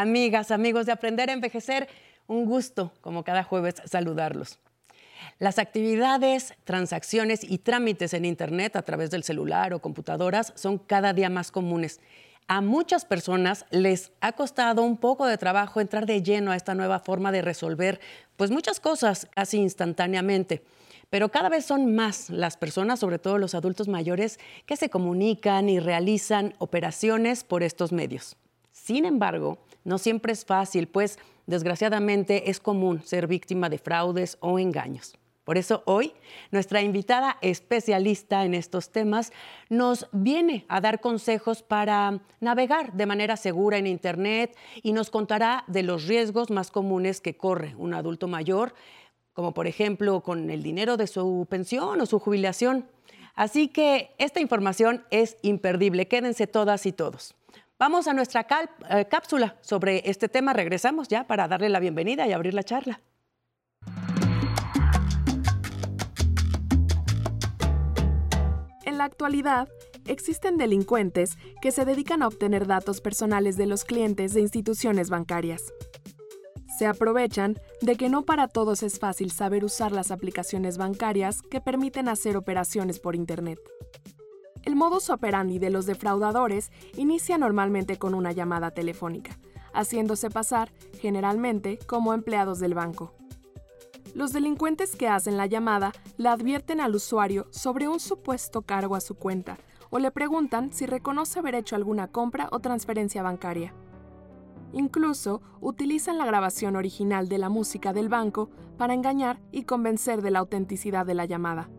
Amigas, amigos de Aprender a Envejecer, un gusto, como cada jueves, saludarlos. Las actividades, transacciones y trámites en Internet a través del celular o computadoras son cada día más comunes. A muchas personas les ha costado un poco de trabajo entrar de lleno a esta nueva forma de resolver pues muchas cosas casi instantáneamente. Pero cada vez son más las personas, sobre todo los adultos mayores, que se comunican y realizan operaciones por estos medios. Sin embargo, no siempre es fácil, pues desgraciadamente es común ser víctima de fraudes o engaños. Por eso hoy nuestra invitada especialista en estos temas nos viene a dar consejos para navegar de manera segura en Internet y nos contará de los riesgos más comunes que corre un adulto mayor, como por ejemplo con el dinero de su pensión o su jubilación. Así que esta información es imperdible. Quédense todas y todos. Vamos a nuestra eh, cápsula sobre este tema. Regresamos ya para darle la bienvenida y abrir la charla. En la actualidad, existen delincuentes que se dedican a obtener datos personales de los clientes de instituciones bancarias. Se aprovechan de que no para todos es fácil saber usar las aplicaciones bancarias que permiten hacer operaciones por Internet. El modus operandi de los defraudadores inicia normalmente con una llamada telefónica, haciéndose pasar, generalmente, como empleados del banco. Los delincuentes que hacen la llamada le advierten al usuario sobre un supuesto cargo a su cuenta o le preguntan si reconoce haber hecho alguna compra o transferencia bancaria. Incluso utilizan la grabación original de la música del banco para engañar y convencer de la autenticidad de la llamada.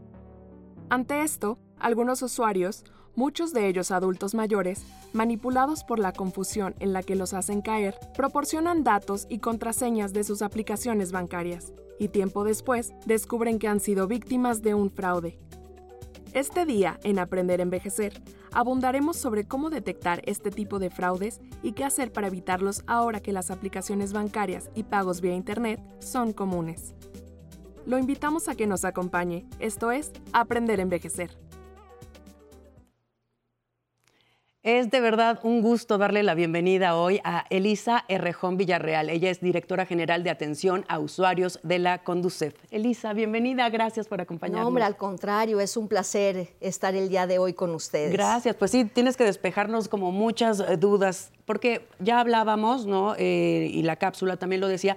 Ante esto, algunos usuarios, muchos de ellos adultos mayores, manipulados por la confusión en la que los hacen caer, proporcionan datos y contraseñas de sus aplicaciones bancarias y tiempo después descubren que han sido víctimas de un fraude. Este día, en Aprender a Envejecer, abundaremos sobre cómo detectar este tipo de fraudes y qué hacer para evitarlos ahora que las aplicaciones bancarias y pagos vía Internet son comunes. Lo invitamos a que nos acompañe, esto es Aprender a Envejecer. Es de verdad un gusto darle la bienvenida hoy a Elisa Errejón Villarreal. Ella es directora general de atención a usuarios de la Conducef. Elisa, bienvenida, gracias por acompañarnos. No, hombre, al contrario, es un placer estar el día de hoy con ustedes. Gracias, pues sí, tienes que despejarnos como muchas eh, dudas, porque ya hablábamos, ¿no? Eh, y la cápsula también lo decía,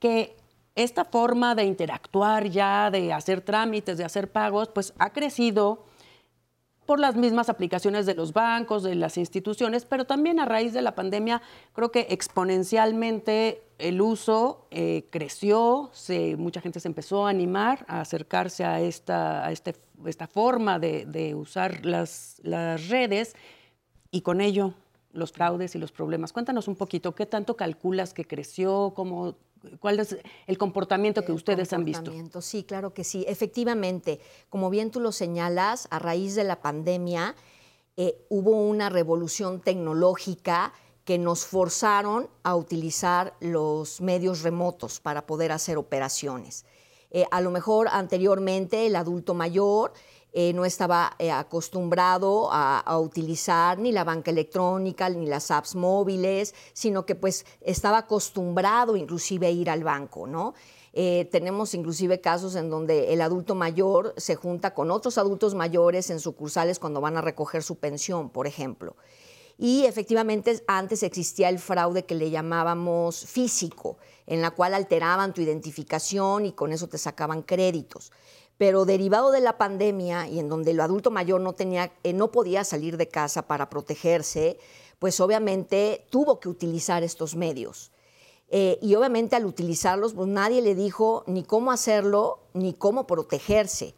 que esta forma de interactuar ya, de hacer trámites, de hacer pagos, pues ha crecido por las mismas aplicaciones de los bancos, de las instituciones, pero también a raíz de la pandemia creo que exponencialmente el uso eh, creció, mucha gente se empezó a animar a acercarse a esta, a este, esta forma de, usar las, las redes y con ello los fraudes y los problemas. Cuéntanos un poquito, ¿qué tanto calculas que creció? ¿Cómo ¿Cuál es el comportamiento que ustedes han visto? Sí, claro que sí. Efectivamente, como bien tú lo señalas, a raíz de la pandemia eh, hubo una revolución tecnológica que nos forzaron a utilizar los medios remotos para poder hacer operaciones. Eh, a lo mejor anteriormente el adulto mayor eh, no estaba eh, acostumbrado a, utilizar ni la banca electrónica ni las apps móviles, sino que pues estaba acostumbrado inclusive a ir al banco, ¿no? Eh, tenemos inclusive casos en donde el adulto mayor se junta con otros adultos mayores en sucursales cuando van a recoger su pensión, por ejemplo. Y efectivamente antes existía el fraude que le llamábamos físico, en la cual alteraban tu identificación y con eso te sacaban créditos pero derivado de la pandemia y en donde el adulto mayor no, tenía, eh, no podía salir de casa para protegerse, pues obviamente tuvo que utilizar estos medios. Eh, y obviamente al utilizarlos, pues nadie le dijo ni cómo hacerlo ni cómo protegerse.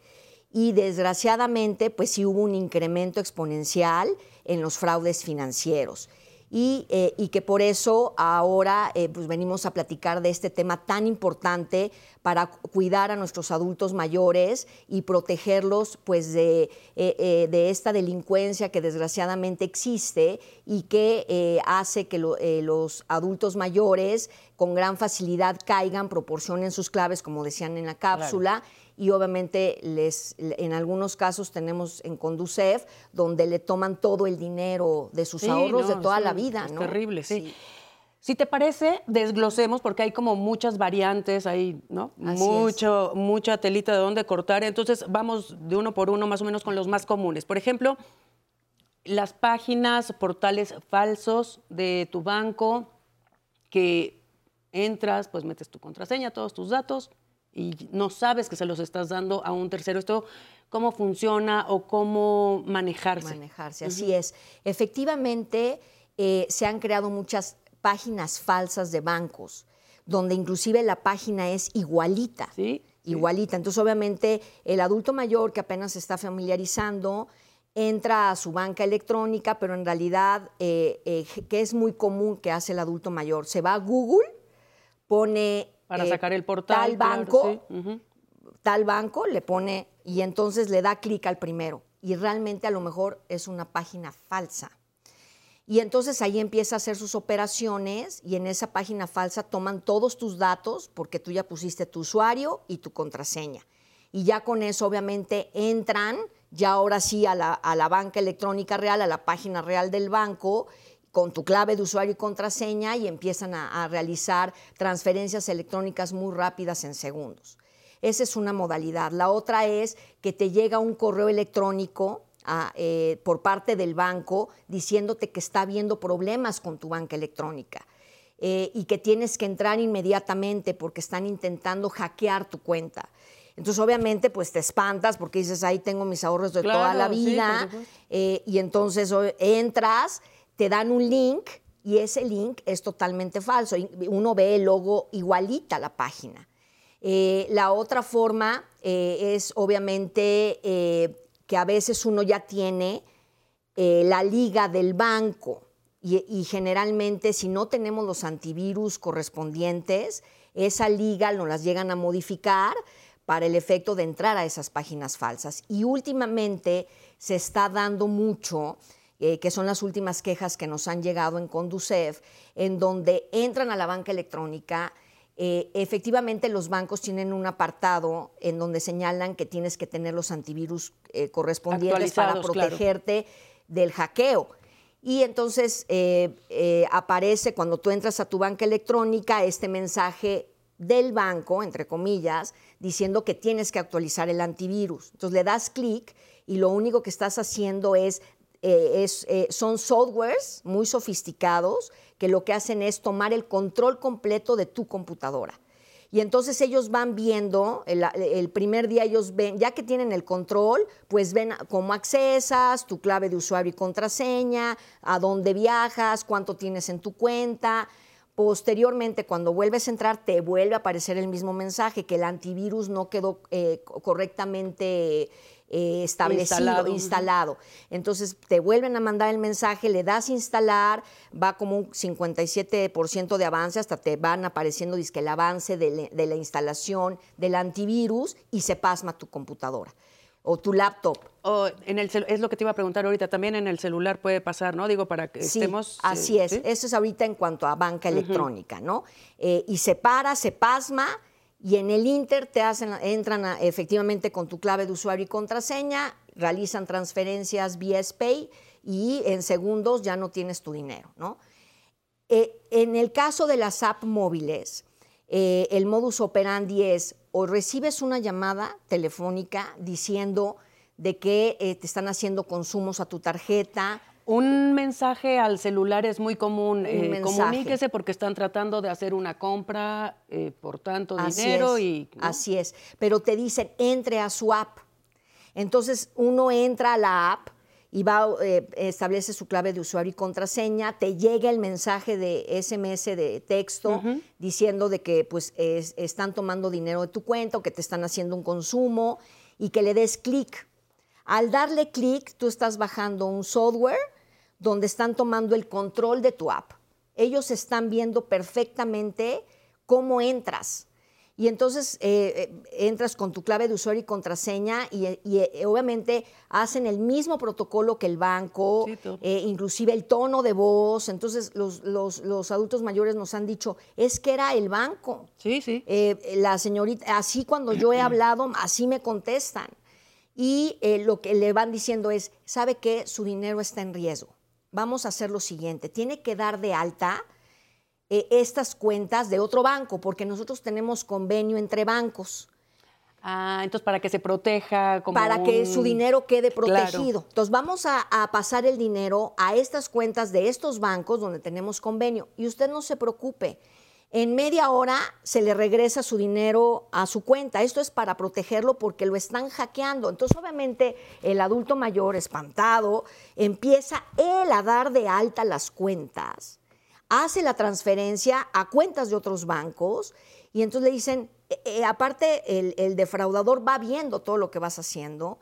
Y desgraciadamente, pues sí hubo un incremento exponencial en los fraudes financieros. Eh, y, que por eso ahora eh, pues venimos a platicar de este tema tan importante para cuidar a nuestros adultos mayores y protegerlos pues de, eh, de esta delincuencia que desgraciadamente existe y que hace que los adultos mayores con gran facilidad caigan, proporcionen sus claves, como decían en la cápsula y obviamente les, en algunos casos tenemos en Conducef donde le toman todo el dinero de sus ahorros de toda la vida. Es terrible, sí. Si te parece, desglosemos porque hay como muchas variantes, hay ¿no? Mucho, mucha telita de dónde cortar. Entonces vamos de uno por uno más o menos con los más comunes. Por ejemplo, las páginas, portales falsos de tu banco que entras, pues metes tu contraseña, todos tus datos y no sabes que se los estás dando a un tercero. Esto, ¿cómo funciona o cómo manejarse? Manejarse, así es. Efectivamente, eh, se han creado muchas páginas falsas de bancos, donde inclusive la página es igualita. Sí. Igualita. Entonces, obviamente, el adulto mayor que apenas se está familiarizando entra a su banca electrónica, pero en realidad, eh, eh, que es muy común que hace el adulto mayor, se va a Google, pone... Para eh, sacar el portal. Tal banco, tal banco, le pone y entonces le da clic al primero. Y realmente a lo mejor es una página falsa. Y entonces ahí empieza a hacer sus operaciones y en esa página falsa toman todos tus datos porque tú ya pusiste tu usuario y tu contraseña. Y ya con eso obviamente entran ya ahora sí a la, banca electrónica real, a la página real del banco, con tu clave de usuario y contraseña y empiezan a, realizar transferencias electrónicas muy rápidas en segundos. Esa es una modalidad. La otra es que te llega un correo electrónico eh, por parte del banco diciéndote que está habiendo problemas con tu banca electrónica. Eh, y que tienes que entrar inmediatamente porque están intentando hackear tu cuenta. Entonces, obviamente, pues te espantas porque dices, ahí tengo mis ahorros de toda la vida. Eh, y entonces entras, te dan un link y ese link es totalmente falso. Uno ve el logo igualita a la página. Eh, la otra forma eh, es, obviamente, que a veces uno ya tiene la liga del banco. y generalmente, si no tenemos los antivirus correspondientes, esa liga nos las llegan a modificar para el efecto de entrar a esas páginas falsas. Y últimamente se está dando mucho, eh, que son las últimas quejas que nos han llegado en Conducef, en donde entran a la banca electrónica. Eh, efectivamente, los bancos tienen un apartado en donde señalan que tienes que tener los antivirus eh, correspondientes para protegerte del hackeo. Y entonces aparece cuando tú entras a tu banca electrónica este mensaje del banco, entre comillas, diciendo que tienes que actualizar el antivirus. Entonces le das clic y lo único que estás haciendo es, eh, eh, son softwares muy sofisticados que lo que hacen es tomar el control completo de tu computadora. Y entonces ellos van viendo, el, el, primer día ellos ven, ya que tienen el control, pues ven cómo accesas, tu clave de usuario y contraseña, a dónde viajas, cuánto tienes en tu cuenta, Posteriormente, cuando vuelves a entrar, te vuelve a aparecer el mismo mensaje, que el antivirus no quedó eh, correctamente eh, establecido, instalado. Entonces te vuelven a mandar el mensaje, le das instalar, va como un 57% de avance, hasta te van apareciendo que el avance de, de la instalación del antivirus y se pasma tu computadora o tu laptop. O en el es lo que te iba a preguntar ahorita, también en el celular puede pasar, ¿no? Digo, para que sí, estemos... Así es, eso es ahorita en cuanto a banca electrónica, ¿no? Eh, y se para, se pasma y en el Inter te entran efectivamente con tu clave de usuario y contraseña, realizan transferencias vía SPAY y en segundos ya no tienes tu dinero, ¿no? Eh, en el caso de las app móviles, eh, el modus operandi es o recibes una llamada telefónica diciendo de que eh, te están haciendo consumos a tu tarjeta. Un mensaje al celular es muy común. Eh, comuníquese porque están tratando de hacer una compra eh, por tanto dinero y. Así es. Pero te dicen entre a su app. Entonces uno entra a la app y va, eh, establece su clave de usuario y contraseña, te llega el mensaje de SMS de texto diciendo de que pues están tomando dinero de tu cuenta o que te están haciendo un consumo y que le des clic. Al darle clic, tú estás bajando un software donde están tomando el control de tu app. Ellos están viendo perfectamente cómo entras y entonces eh, eh, entras con tu clave de usuario y contraseña y, eh, obviamente hacen el mismo protocolo que el banco, inclusive el tono de voz. Entonces los, los, adultos mayores nos han dicho, es que era el banco. Sí, sí. la señorita, así cuando yo he hablado, así me contestan. Y lo que le van diciendo es, ¿sabe qué? Su dinero está en riesgo. Vamos a hacer lo siguiente, tiene que dar de alta eh, estas cuentas de otro banco, porque nosotros tenemos convenio entre bancos. Ah, entonces para que se proteja. Como para que su dinero quede protegido. Claro. Entonces vamos a, a pasar el dinero a estas cuentas de estos bancos donde tenemos convenio. Y usted no se preocupe. En media hora se le regresa su dinero a su cuenta. Esto es para protegerlo porque lo están hackeando. Entonces, obviamente, el adulto mayor, espantado, empieza él a dar de alta las cuentas, hace la transferencia a cuentas de otros bancos y entonces le dicen, eh, eh, aparte, el, el defraudador va viendo todo lo que vas haciendo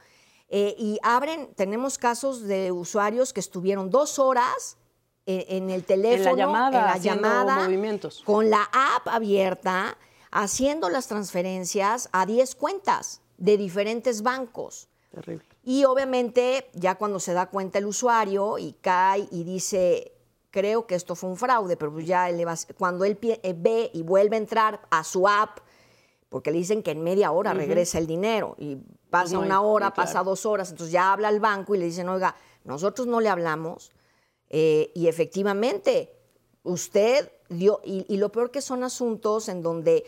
eh, y abren, tenemos casos de usuarios que estuvieron dos horas en el teléfono, llamada, en la llamada, movimientos. con la app abierta, haciendo las transferencias a 10 cuentas de diferentes bancos. Terrible. Y obviamente ya cuando se da cuenta el usuario y cae y dice, creo que esto fue un fraude, pero pues ya él va cuando él ve y vuelve a entrar a su app, porque le dicen que en media hora regresa el dinero y pasa Pues no hay- una hora, claro. pasa dos horas, entonces ya habla al banco y le dicen, oiga, nosotros no le hablamos eh, y efectivamente usted dio, y, y lo peor que son asuntos en donde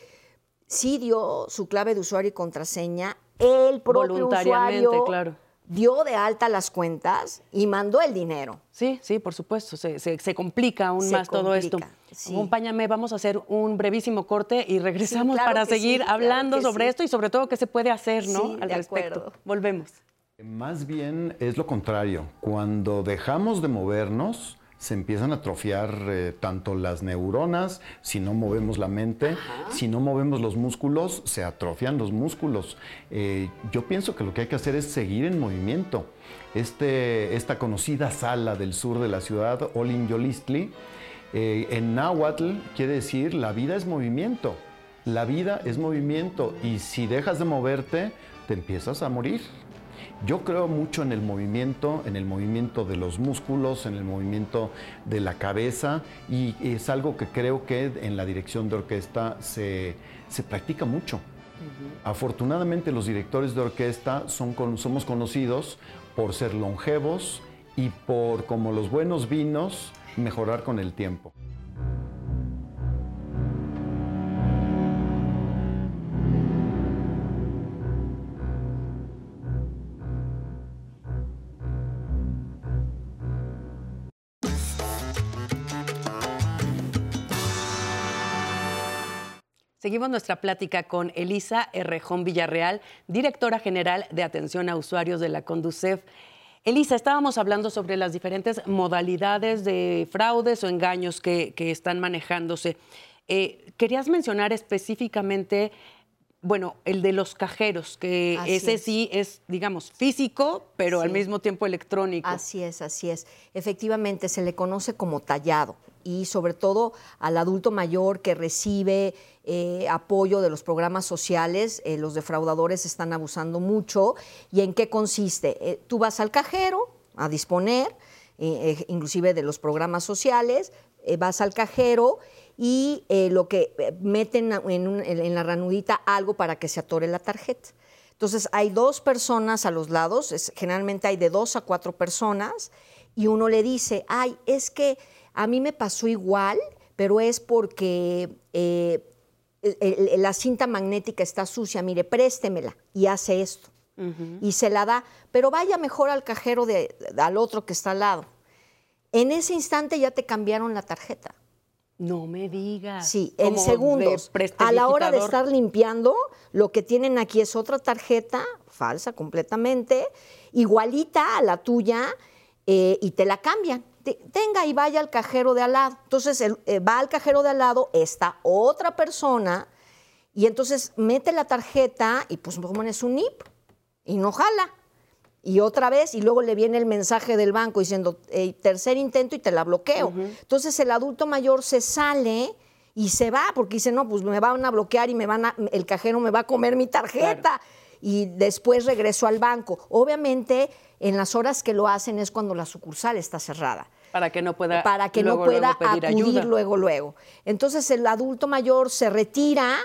sí dio su clave de usuario y contraseña, el propio Voluntariamente, usuario claro. dio de alta las cuentas y mandó el dinero. Sí, sí, por supuesto. Se, se- se complica aún Se más todo esto. sí. Acompáñame, vamos a hacer un brevísimo corte y regresamos claro para sí, seguir claro hablando sobre esto y sobre todo qué se puede hacer, ¿no? Al respecto. acuerdo. Volvemos. Más bien es lo contrario. Cuando dejamos de movernos, se empiezan a atrofiar eh, tanto las neuronas, si no movemos la mente, si no movemos los músculos, se atrofian los músculos. Eh, yo pienso que lo que hay que hacer es seguir en movimiento. Este, esta conocida sala del sur de la ciudad, Olin Yolistli, eh, en náhuatl quiere decir la vida es movimiento. La vida es movimiento y si dejas de moverte, te empiezas a morir. Yo creo mucho en el movimiento, en el movimiento de los músculos, en el movimiento de la cabeza y es algo que creo que en la dirección de orquesta se, se practica mucho. Afortunadamente los directores de orquesta son con- somos conocidos por ser longevos y por, como los buenos vinos, mejorar con el tiempo. Seguimos nuestra plática con Elisa Errejón Villarreal, directora general de atención a usuarios de la Conducef. Elisa, estábamos hablando sobre las diferentes modalidades de fraudes o engaños que, que están manejándose. Eh, querías mencionar específicamente, bueno, el de los cajeros, que Así ese es. sí es, digamos, físico, pero al mismo tiempo electrónico. Así es, así es. Efectivamente, se le conoce como tallado y sobre todo al adulto mayor que recibe eh, apoyo de los programas sociales, eh, los defraudadores están abusando mucho. ¿Y en qué consiste? Eh, tú vas al cajero a disponer, inclusive de los programas sociales, vas al cajero y eh, lo que eh, meten en, un- en la ranudita algo para que se atore la tarjeta. Entonces hay dos personas a los lados, es- generalmente hay de dos a cuatro personas, y uno le dice, ay, es que a mí me pasó igual, pero es porque eh, el- el- la cinta magnética está sucia, mire, préstemela, y hace esto. Y se la da, pero vaya mejor al cajero de, al otro que está al lado. En ese instante ya te cambiaron la tarjeta. No me digas. Sí, en segundos. A la hora de estar limpiando, lo que tienen aquí es otra tarjeta, falsa completamente, igualita a la tuya, eh, y te la cambian. Te- Tenga y vaya al cajero de al lado. Entonces el- eh, va al cajero de al lado, está otra persona, y entonces mete la tarjeta y pues pones un NIP y no jala. Y otra vez, y luego le viene el mensaje del banco diciendo, "Eh, tercer intento y te la bloqueo. Entonces el adulto mayor se sale y se va, porque dice, no, pues me van a bloquear y me van a, el cajero me va a comer mi tarjeta. Y después regreso al banco. Obviamente, en las horas que lo hacen es cuando la sucursal está cerrada Para que no pueda, para que luego, no pueda luego pedir acudir ayuda. luego, luego. Entonces el adulto mayor se retira,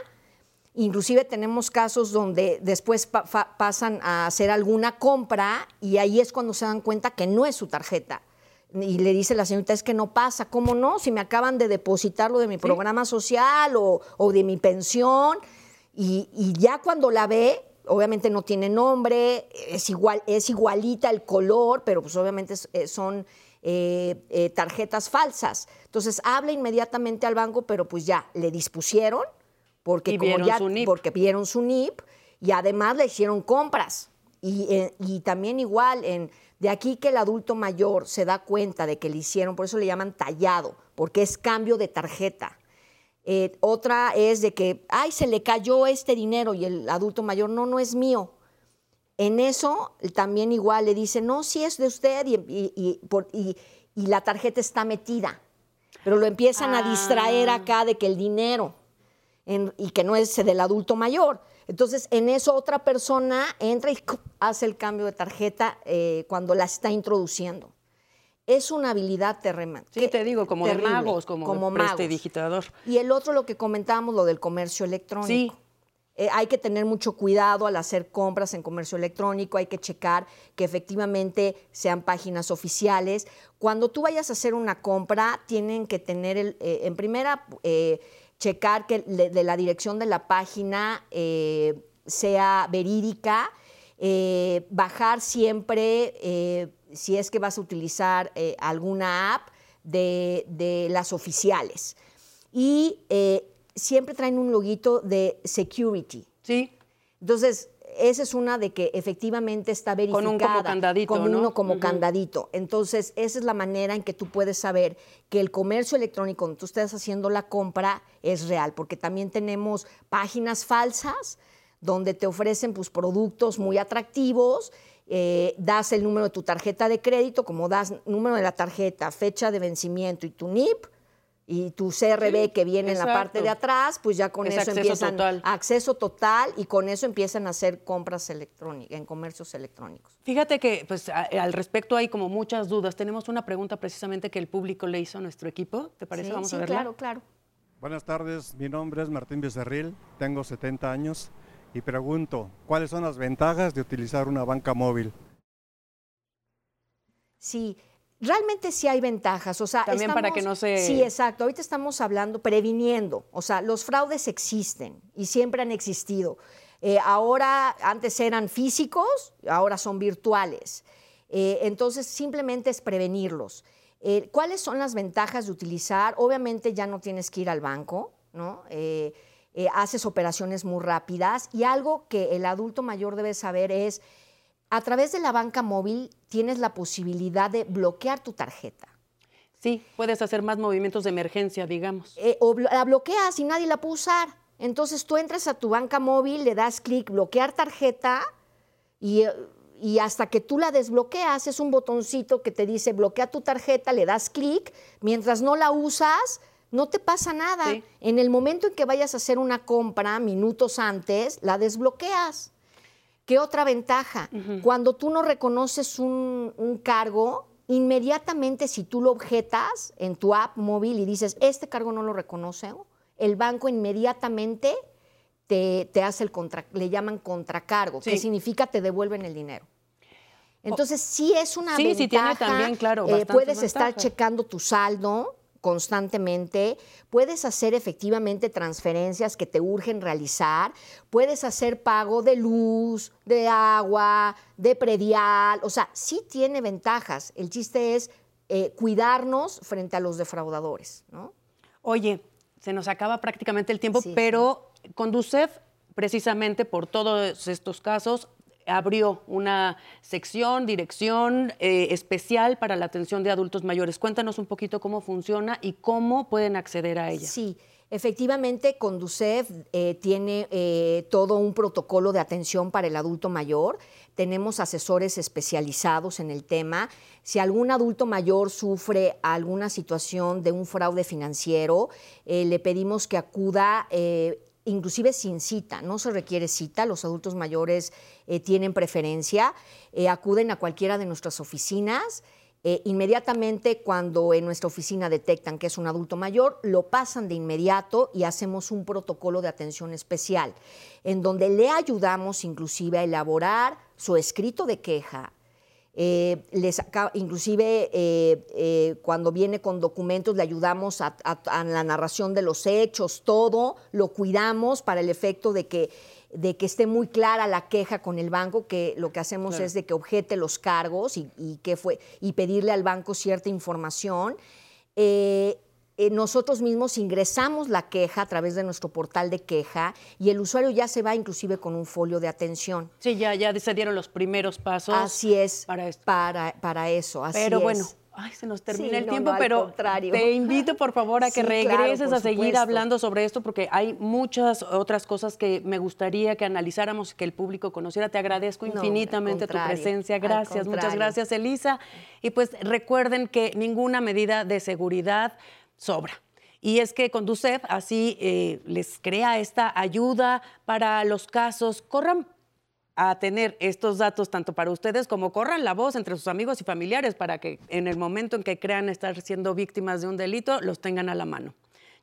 inclusive tenemos casos donde después pa- fa- pasan a hacer alguna compra y ahí es cuando se dan cuenta que no es su tarjeta. Y le dice la señorita, es que no pasa, ¿cómo no? Si me acaban de depositar lo de mi programa social o, o de mi pensión. Y, y ya cuando la ve, obviamente no tiene nombre, es, igual, es igualita el color, pero pues obviamente eh, son eh, eh, tarjetas falsas. Entonces habla inmediatamente al banco, pero pues ya le dispusieron, porque Y como vieron ya, su NIP. porque vieron su NIP y además le hicieron compras. Y, eh, y también igual, en, de aquí que el adulto mayor se da cuenta de que le hicieron, por eso le llaman tallado, porque es cambio de tarjeta. Eh, otra es de que, ay, se le cayó este dinero y el adulto mayor, no, no es mío. En eso también igual le dice, no, sí es de usted y, y- y- por- y- y la tarjeta está metida. Pero lo empiezan a distraer Ah. acá de que el dinero en- y que no es del adulto mayor. Entonces, en eso otra persona entra y hace el cambio de tarjeta eh, cuando la está introduciendo. Es una habilidad tremenda. Sí, te digo, como de terrible, magos, como, de magos. prestidigitador. Y el otro, lo que comentábamos, lo del comercio electrónico. Sí. Eh, hay que tener mucho cuidado al hacer compras en comercio electrónico, hay que checar que efectivamente sean páginas oficiales. Cuando tú vayas a hacer una compra, tienen que tener, el, eh, en primera, checar que de la dirección de la página eh, sea verídica, eh, bajar siempre, eh, si es que vas a utilizar alguna app, de, de las oficiales. Y siempre traen un loguito de security. Sí, Entonces, esa es una de que efectivamente está verificada. Con un como candadito, Como ¿no? uno como candadito. Entonces, esa es la manera en que tú puedes saber que el comercio electrónico, donde tú estés haciendo la compra, es real. Porque también tenemos páginas falsas donde te ofrecen pues, productos muy atractivos. eh, das el número de tu tarjeta de crédito, como das número de la tarjeta, fecha de vencimiento y tu NIP, y tu CRB Sí, que viene en la parte de atrás, pues ya con Es eso acceso empiezan total. acceso total y con eso empiezan a hacer compras electrónicas en comercios electrónicos. Fíjate que pues, a- al respecto hay como muchas dudas. Tenemos una pregunta precisamente que el público le hizo a nuestro equipo. ¿Te parece? Sí, Vamos sí, a verla. claro, claro. Buenas tardes, mi nombre es Martín Becerril, tengo 70 años y pregunto, ¿cuáles son las ventajas de utilizar una banca móvil? Sí, realmente sí hay ventajas. O sea, También para que no se- Sí, exacto. Ahorita estamos hablando, previniendo. O sea, los fraudes existen y siempre han existido. Eh, ahora, antes eran físicos, ahora son virtuales. Eh, entonces, simplemente es prevenirlos. Eh, ¿Cuáles son las ventajas de utilizar? Obviamente ya no tienes que ir al banco, ¿no? Haces operaciones muy rápidas y algo que el adulto mayor debe saber es, a través de la banca móvil tienes la posibilidad de bloquear tu tarjeta. Sí, puedes hacer más movimientos de emergencia, digamos. Eh, o la bloqueas y nadie la puede usar. Entonces tú entras a tu banca móvil, le das clic, bloquear tarjeta y, y hasta que tú la desbloqueas, es un botoncito que te dice bloquea tu tarjeta, le das clic, mientras no la usas, no te pasa nada. Sí. En el momento en que vayas a hacer una compra, minutos antes, la desbloqueas. ¿Qué otra ventaja? Cuando tú no reconoces un, un cargo, inmediatamente si tú lo objetas en tu app móvil y dices, este cargo no lo reconoce, el banco inmediatamente te, te hace el contra, le llaman contracargo, que significa te devuelven el dinero. Entonces, sí es una Sí, ventaja. sí tiene también, claro, eh, puedes estar checando tu saldo constantemente, puedes hacer efectivamente transferencias que te urgen realizar, puedes hacer pago de luz, de agua, de predial, o sea, sí tiene ventajas. El chiste es eh, cuidarnos frente a los defraudadores, ¿no? Oye, se nos acaba prácticamente el tiempo, Sí, pero Conducef, precisamente por todos estos casos, abrió una sección, dirección eh, especial para la atención de adultos mayores. Cuéntanos un poquito cómo funciona y cómo pueden acceder a ella. Sí, efectivamente, Conducef eh, tiene eh, todo un protocolo de atención para el adulto mayor. Tenemos asesores especializados en el tema. Si algún adulto mayor sufre alguna situación de un fraude financiero, le pedimos que acuda. Inclusive sin cita, no se requiere cita, los adultos mayores eh, tienen preferencia, eh, acuden a cualquiera de nuestras oficinas, eh, inmediatamente cuando en nuestra oficina detectan que es un adulto mayor, lo pasan de inmediato y hacemos un protocolo de atención especial, en donde le ayudamos inclusive a elaborar su escrito de queja, eh, les inclusive eh, eh, cuando viene con documentos le ayudamos a, la narración de los hechos, todo lo cuidamos para el efecto de que, de que esté muy clara la queja con el banco, que lo que hacemos es de que objete los cargos y, que fue, y pedirle al banco cierta información. Eh, nosotros mismos ingresamos la queja a través de nuestro portal de queja y el usuario ya se va inclusive con un folio de atención. Sí, ya, ya se dieron los primeros pasos. Así es. Para esto. Para, para eso, así Pero bueno, Ay, se nos termina el tiempo, pero te invito por favor a que regreses a seguir hablando sobre esto porque hay muchas otras cosas que me gustaría que analizáramos y que el público conociera. Te agradezco infinitamente tu presencia. Gracias, muchas gracias, Elisa. Y pues recuerden que ninguna medida de seguridad sobra. Y es que Conducef así eh, les crea esta ayuda para los casos. Corran a tener estos datos tanto para ustedes como corran la voz entre sus amigos y familiares para que en el momento en que crean estar siendo víctimas de un delito los tengan a la mano.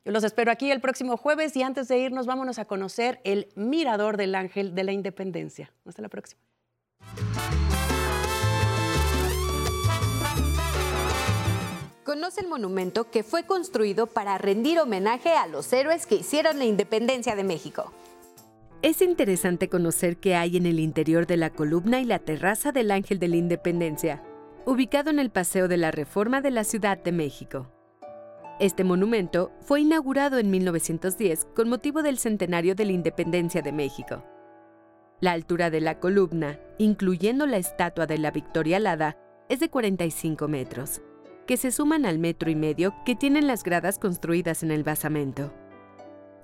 Yo los espero aquí el próximo jueves y antes de irnos vámonos a conocer el Mirador del Ángel de la Independencia. Hasta la próxima. Conoce el monumento que fue construido para rendir homenaje a los héroes que hicieron la independencia de México. Es interesante conocer qué hay en el interior de la columna y la terraza del Ángel de la Independencia, ubicado en el Paseo de la Reforma de la Ciudad de México. Este monumento fue inaugurado en 1910 con motivo del centenario de la Independencia de México. La altura de la columna, incluyendo la estatua de la Victoria Alada, es de 45 metros que se suman al metro y medio que tienen las gradas construidas en el basamento.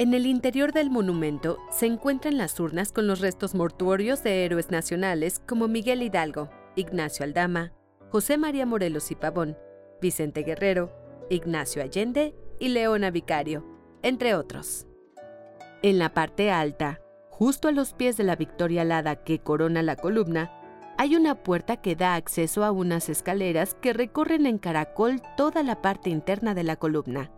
En el interior del monumento se encuentran las urnas con los restos mortuorios de héroes nacionales como Miguel Hidalgo, Ignacio Aldama, José María Morelos y Pavón, Vicente Guerrero, Ignacio Allende y Leona Vicario, entre otros. En la parte alta, justo a los pies de la Victoria Alada que corona la columna, hay una puerta que da acceso a unas escaleras que recorren en caracol toda la parte interna de la columna.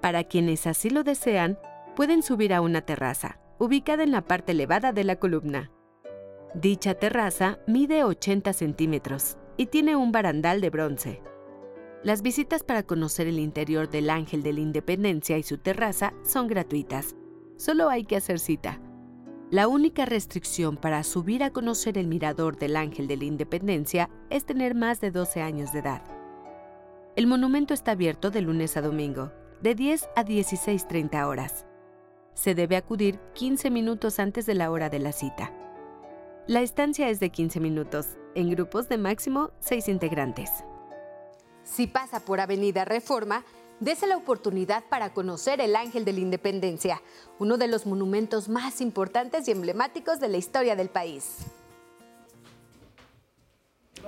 Para quienes así lo desean, pueden subir a una terraza, ubicada en la parte elevada de la columna. Dicha terraza mide 80 centímetros y tiene un barandal de bronce. Las visitas para conocer el interior del Ángel de la Independencia y su terraza son gratuitas. Solo hay que hacer cita. La única restricción para subir a conocer el mirador del Ángel de la Independencia es tener más de 12 años de edad. El monumento está abierto de lunes a domingo, de 10 a 16.30 horas. Se debe acudir 15 minutos antes de la hora de la cita. La estancia es de 15 minutos, en grupos de máximo 6 integrantes. Si pasa por Avenida Reforma, Dese la oportunidad para conocer el Ángel de la Independencia, uno de los monumentos más importantes y emblemáticos de la historia del país.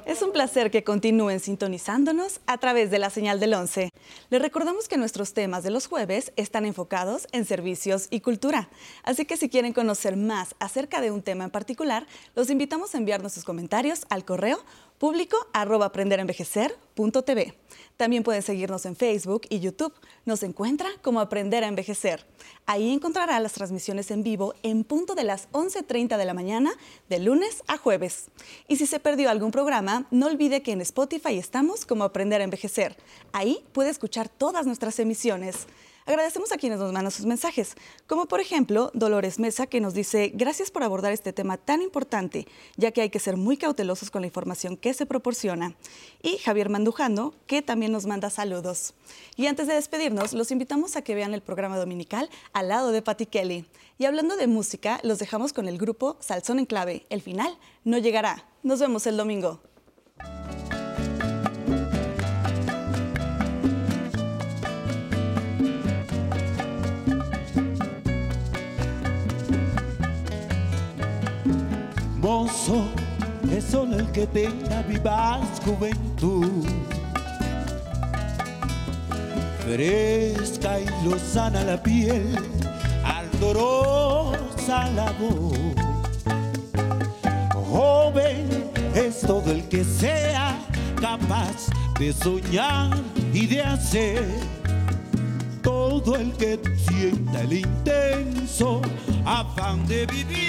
Es un placer que continúen sintonizándonos a través de la señal del 11. Les recordamos que nuestros temas de los jueves están enfocados en servicios y cultura. Así que si quieren conocer más acerca de un tema en particular, los invitamos a enviarnos sus comentarios al correo público arroba aprenderenvejecer.tv. También pueden seguirnos en Facebook y YouTube. Nos encuentra como Aprender a Envejecer. Ahí encontrará las transmisiones en vivo en punto de las 11.30 de la mañana, de lunes a jueves. Y si se perdió algún programa, no olvide que en Spotify estamos como Aprender a Envejecer. Ahí puede escuchar todas nuestras emisiones. Agradecemos a quienes nos mandan sus mensajes, como por ejemplo Dolores Mesa, que nos dice, gracias por abordar este tema tan importante, ya que hay que ser muy cautelosos con la información que se proporciona. Y Javier Mandujano, que también nos manda saludos. Y antes de despedirnos, los invitamos a que vean el programa dominical al lado de Patti Kelly. Y hablando de música, los dejamos con el grupo Salzón en Clave. El final no llegará. Nos vemos el domingo. Es solo el que tenga vivaz juventud. Fresca y lozana la piel, ardorosa la voz. Joven es todo el que sea capaz de soñar y de hacer. Todo el que sienta el intenso afán de vivir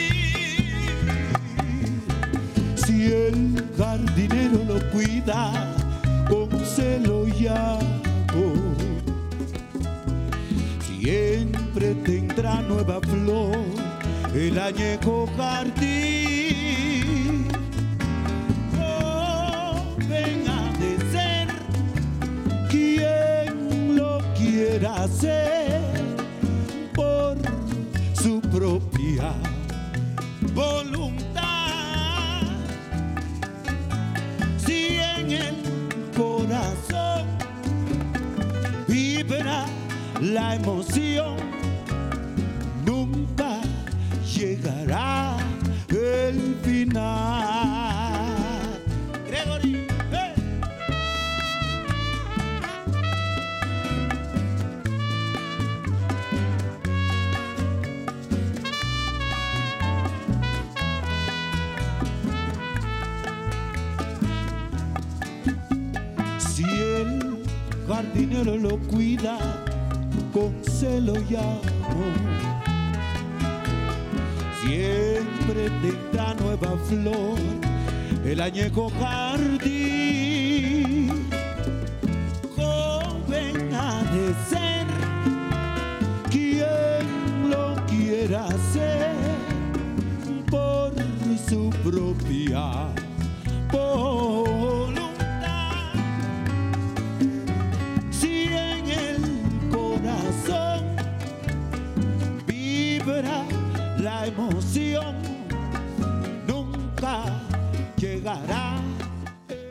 El jardinero lo cuida con celo y amor, siempre tendrá nueva flor el añejo jardín. Joven ha de ser quien lo quiera hacer por su propia voluntad. La emoción, nunca llegará el final. Gregory. Si el jardinero lo cuida con celo y amor, siempre tendrá nueva flor el añejo jardín.